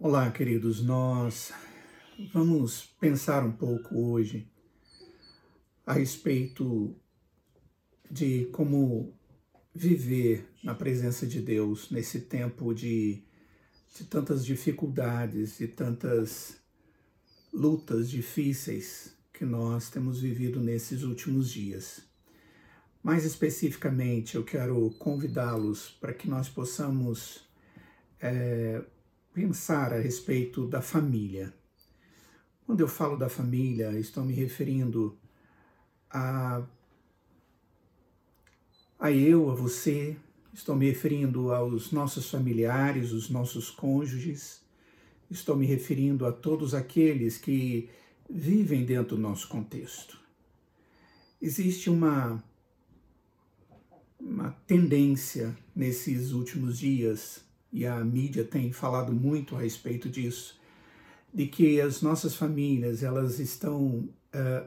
Olá, queridos. Nós vamos pensar um pouco hoje a respeito de como viver na presença de Deus nesse tempo de, de tantas dificuldades e tantas lutas difíceis que nós temos vivido nesses últimos dias. Mais especificamente, eu quero convidá-los para que nós possamos é, pensar a respeito da família. Quando eu falo da família, estou me referindo a, a eu, a você, estou me referindo aos nossos familiares, os nossos cônjuges, estou me referindo a todos aqueles que vivem dentro do nosso contexto. Existe uma, uma tendência nesses últimos dias e a mídia tem falado muito a respeito disso, de que as nossas famílias elas estão uh,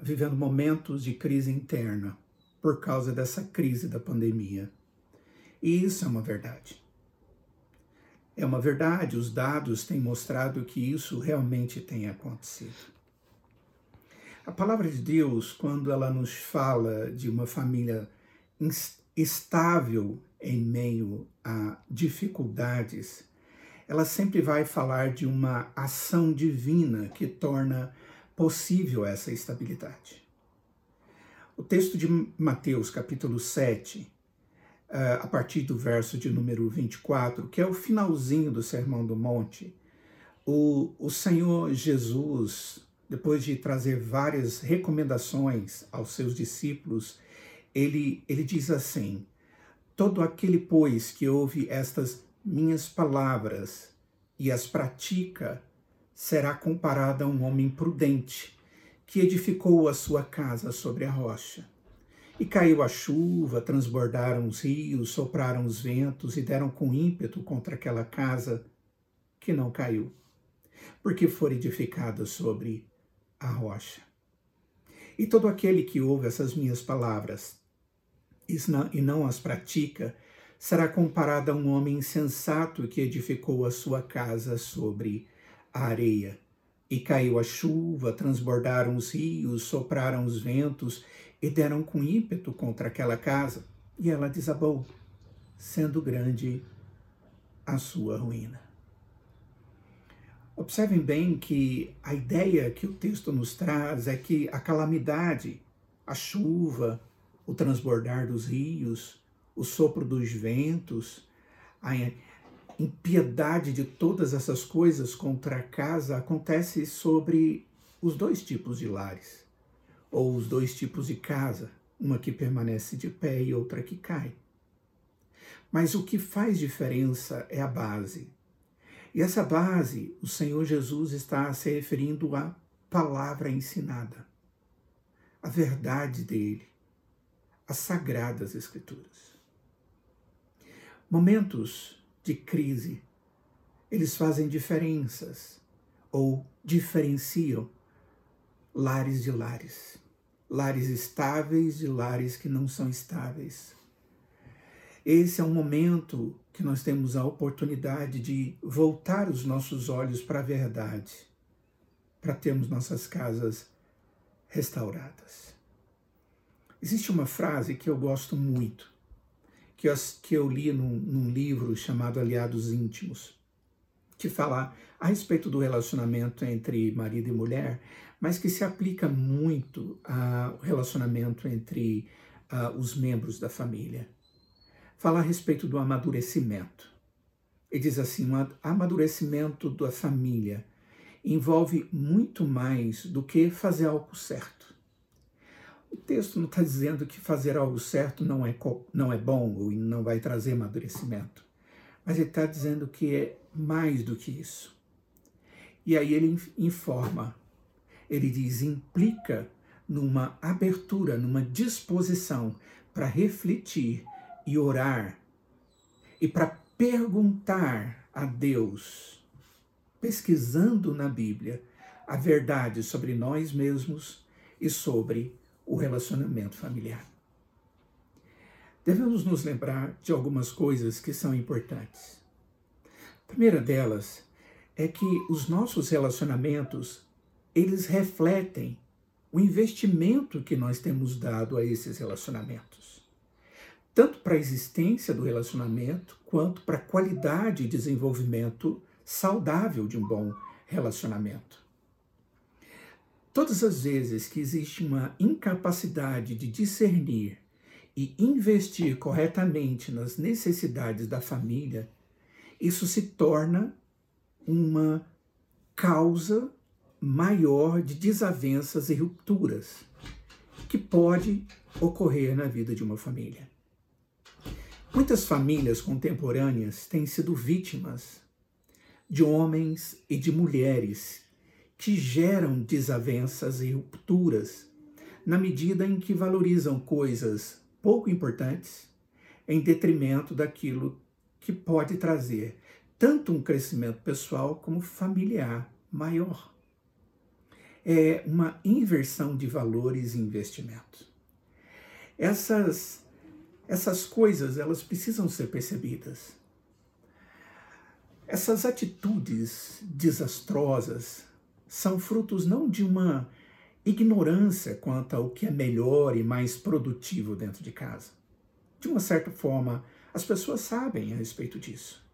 vivendo momentos de crise interna por causa dessa crise da pandemia. E isso é uma verdade. É uma verdade, os dados têm mostrado que isso realmente tem acontecido. A palavra de Deus, quando ela nos fala de uma família estável em meio a dificuldades, ela sempre vai falar de uma ação divina que torna possível essa estabilidade. O texto de Mateus, capítulo 7, eh, a partir do verso de número 24, que é o finalzinho do Sermão do Monte, o, o Senhor Jesus, depois de trazer várias recomendações aos seus discípulos, ele, ele diz assim: Todo aquele, pois, que ouve estas minhas palavras e as pratica, será comparado a um homem prudente, que edificou a sua casa sobre a rocha. E caiu a chuva, transbordaram os rios, sopraram os ventos e deram com ímpeto contra aquela casa que não caiu, porque foi edificada sobre a rocha. E todo aquele que ouve essas minhas palavras e não as pratica, será comparado a um homem insensato que edificou a sua casa sobre a areia. E caiu a chuva, transbordaram os rios, sopraram os ventos e deram com ímpeto contra aquela casa, e ela desabou, sendo grande a sua ruína. Observem bem que a ideia que o texto nos traz é que a calamidade, a chuva, o transbordar dos rios, o sopro dos ventos, a impiedade de todas essas coisas contra a casa acontece sobre os dois tipos de lares, ou os dois tipos de casa, uma que permanece de pé e outra que cai. Mas o que faz diferença é a base. E essa base, o Senhor Jesus está se referindo à palavra ensinada, a verdade dele, as sagradas escrituras. Momentos de crise, eles fazem diferenças ou diferenciam lares de lares, lares estáveis de lares que não são estáveis. Esse é um momento que nós temos a oportunidade de voltar os nossos olhos para a verdade, para termos nossas casas restauradas. Existe uma frase que eu gosto muito, que eu, que eu li num, num livro chamado Aliados Íntimos, que fala a respeito do relacionamento entre marido e mulher, mas que se aplica muito ao relacionamento entre uh, os membros da família. Fala a respeito do amadurecimento. E diz assim: o amadurecimento da família envolve muito mais do que fazer algo certo. O texto não está dizendo que fazer algo certo não é, não é bom ou não vai trazer amadurecimento. Mas ele está dizendo que é mais do que isso. E aí ele informa, ele diz, implica numa abertura, numa disposição para refletir e orar e para perguntar a Deus, pesquisando na Bíblia, a verdade sobre nós mesmos e sobre o relacionamento familiar. Devemos nos lembrar de algumas coisas que são importantes. A primeira delas é que os nossos relacionamentos, eles refletem o investimento que nós temos dado a esses relacionamentos. Tanto para a existência do relacionamento, quanto para a qualidade e desenvolvimento saudável de um bom relacionamento. Todas as vezes que existe uma incapacidade de discernir e investir corretamente nas necessidades da família, isso se torna uma causa maior de desavenças e rupturas que pode ocorrer na vida de uma família. Muitas famílias contemporâneas têm sido vítimas de homens e de mulheres que geram desavenças e rupturas na medida em que valorizam coisas pouco importantes em detrimento daquilo que pode trazer tanto um crescimento pessoal como familiar maior. É uma inversão de valores e investimento. Essas, essas coisas, elas precisam ser percebidas. Essas atitudes desastrosas são frutos não de uma ignorância quanto ao que é melhor e mais produtivo dentro de casa. De uma certa forma, as pessoas sabem a respeito disso.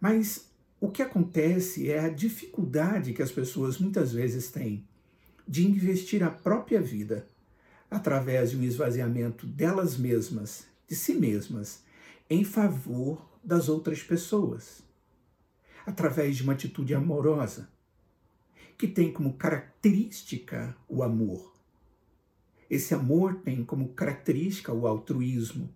Mas o que acontece é a dificuldade que as pessoas muitas vezes têm de investir a própria vida através de um esvaziamento delas mesmas, de si mesmas, em favor das outras pessoas, através de uma atitude amorosa, que tem como característica o amor. Esse amor tem como característica o altruísmo,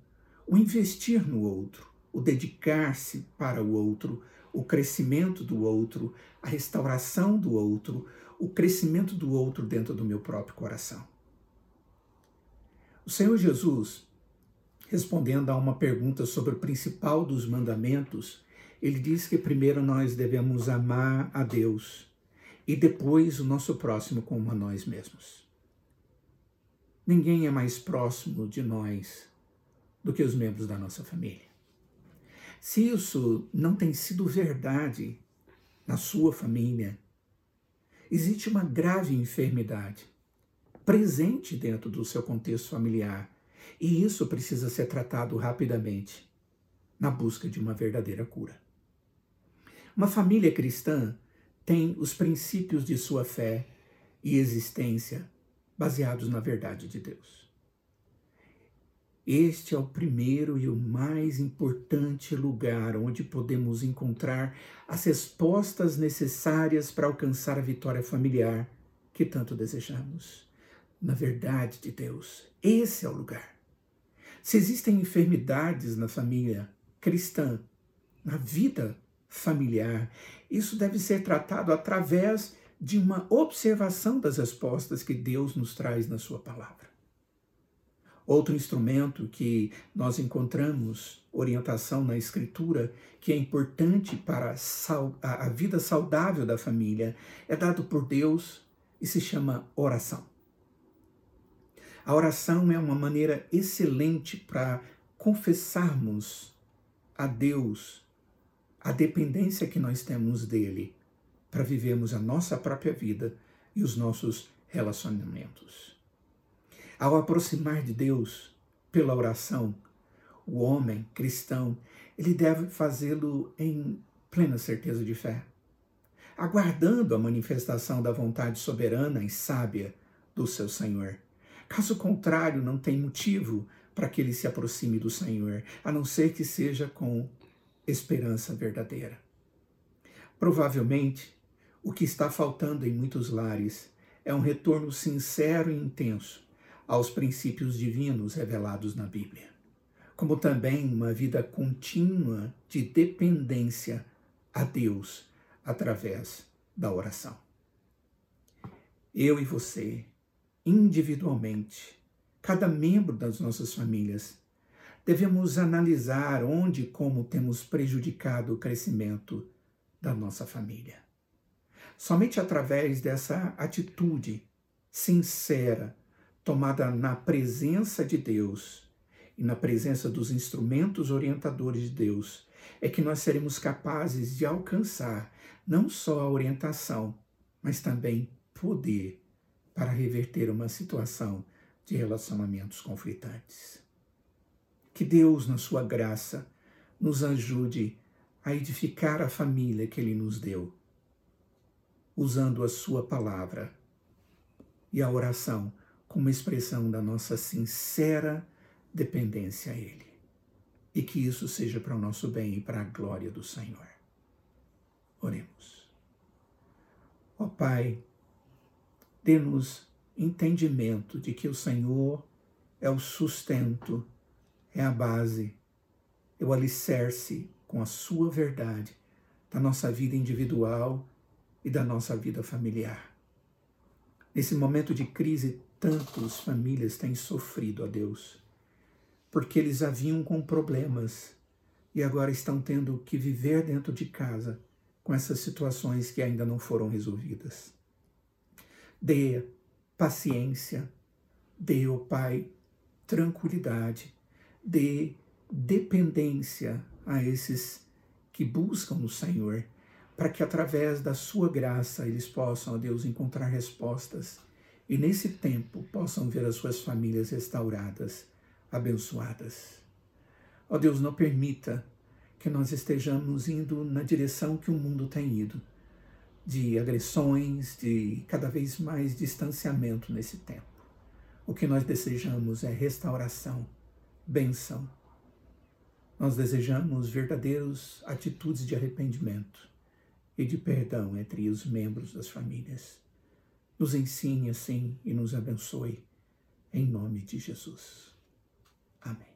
o investir no outro, o dedicar-se para o outro, o crescimento do outro, a restauração do outro, o crescimento do outro dentro do meu próprio coração. O Senhor Jesus, respondendo a uma pergunta sobre o principal dos mandamentos, ele diz que primeiro nós devemos amar a Deus e depois o nosso próximo como a nós mesmos. Ninguém é mais próximo de nós do que os membros da nossa família. Se isso não tem sido verdade na sua família, existe uma grave enfermidade presente dentro do seu contexto familiar e isso precisa ser tratado rapidamente na busca de uma verdadeira cura. Uma família cristã tem os princípios de sua fé e existência baseados na verdade de Deus. Este é o primeiro e o mais importante lugar onde podemos encontrar as respostas necessárias para alcançar a vitória familiar que tanto desejamos. Na verdade de Deus, esse é o lugar. Se existem enfermidades na família cristã, na vida familiar. Isso deve ser tratado através de uma observação das respostas que Deus nos traz na Sua palavra. Outro instrumento que nós encontramos orientação na Escritura, que é importante para a vida saudável da família, é dado por Deus e se chama oração. A oração é uma maneira excelente para confessarmos a Deus a dependência que nós temos dele para vivermos a nossa própria vida e os nossos relacionamentos. Ao aproximar de Deus pela oração, o homem cristão, ele deve fazê-lo em plena certeza de fé, aguardando a manifestação da vontade soberana e sábia do seu Senhor. Caso contrário, não tem motivo para que ele se aproxime do Senhor, a não ser que seja com esperança verdadeira. Provavelmente, o que está faltando em muitos lares é um retorno sincero e intenso aos princípios divinos revelados na Bíblia, como também uma vida contínua de dependência a Deus através da oração. Eu e você, individualmente, cada membro das nossas famílias, devemos analisar onde e como temos prejudicado o crescimento da nossa família. Somente através dessa atitude sincera, tomada na presença de Deus e na presença dos instrumentos orientadores de Deus, é que nós seremos capazes de alcançar não só a orientação, mas também poder para reverter uma situação de relacionamentos conflitantes. Que Deus, na sua graça, nos ajude a edificar a família que Ele nos deu, usando a Sua palavra e a oração como expressão da nossa sincera dependência a Ele. E que isso seja para o nosso bem e para a glória do Senhor. Oremos. Ó Pai, dê-nos entendimento de que o Senhor é o sustento, é a base, é o alicerce com a Sua verdade da nossa vida individual e da nossa vida familiar. Nesse momento de crise, tantas famílias têm sofrido, ó Deus, porque eles haviam com problemas e agora estão tendo que viver dentro de casa com essas situações que ainda não foram resolvidas. Dê paciência, dê, ó Pai, tranquilidade, dê dependência a esses que buscam no Senhor para que através da sua graça eles possam, ó Deus, encontrar respostas e nesse tempo possam ver as suas famílias restauradas, abençoadas. Ó Deus, não permita que nós estejamos indo na direção que o mundo tem ido, de agressões, de cada vez mais distanciamento nesse tempo. O que nós desejamos é restauração, benção. Nós desejamos verdadeiras atitudes de arrependimento e de perdão entre os membros das famílias. Nos ensine assim e nos abençoe, em nome de Jesus. Amém.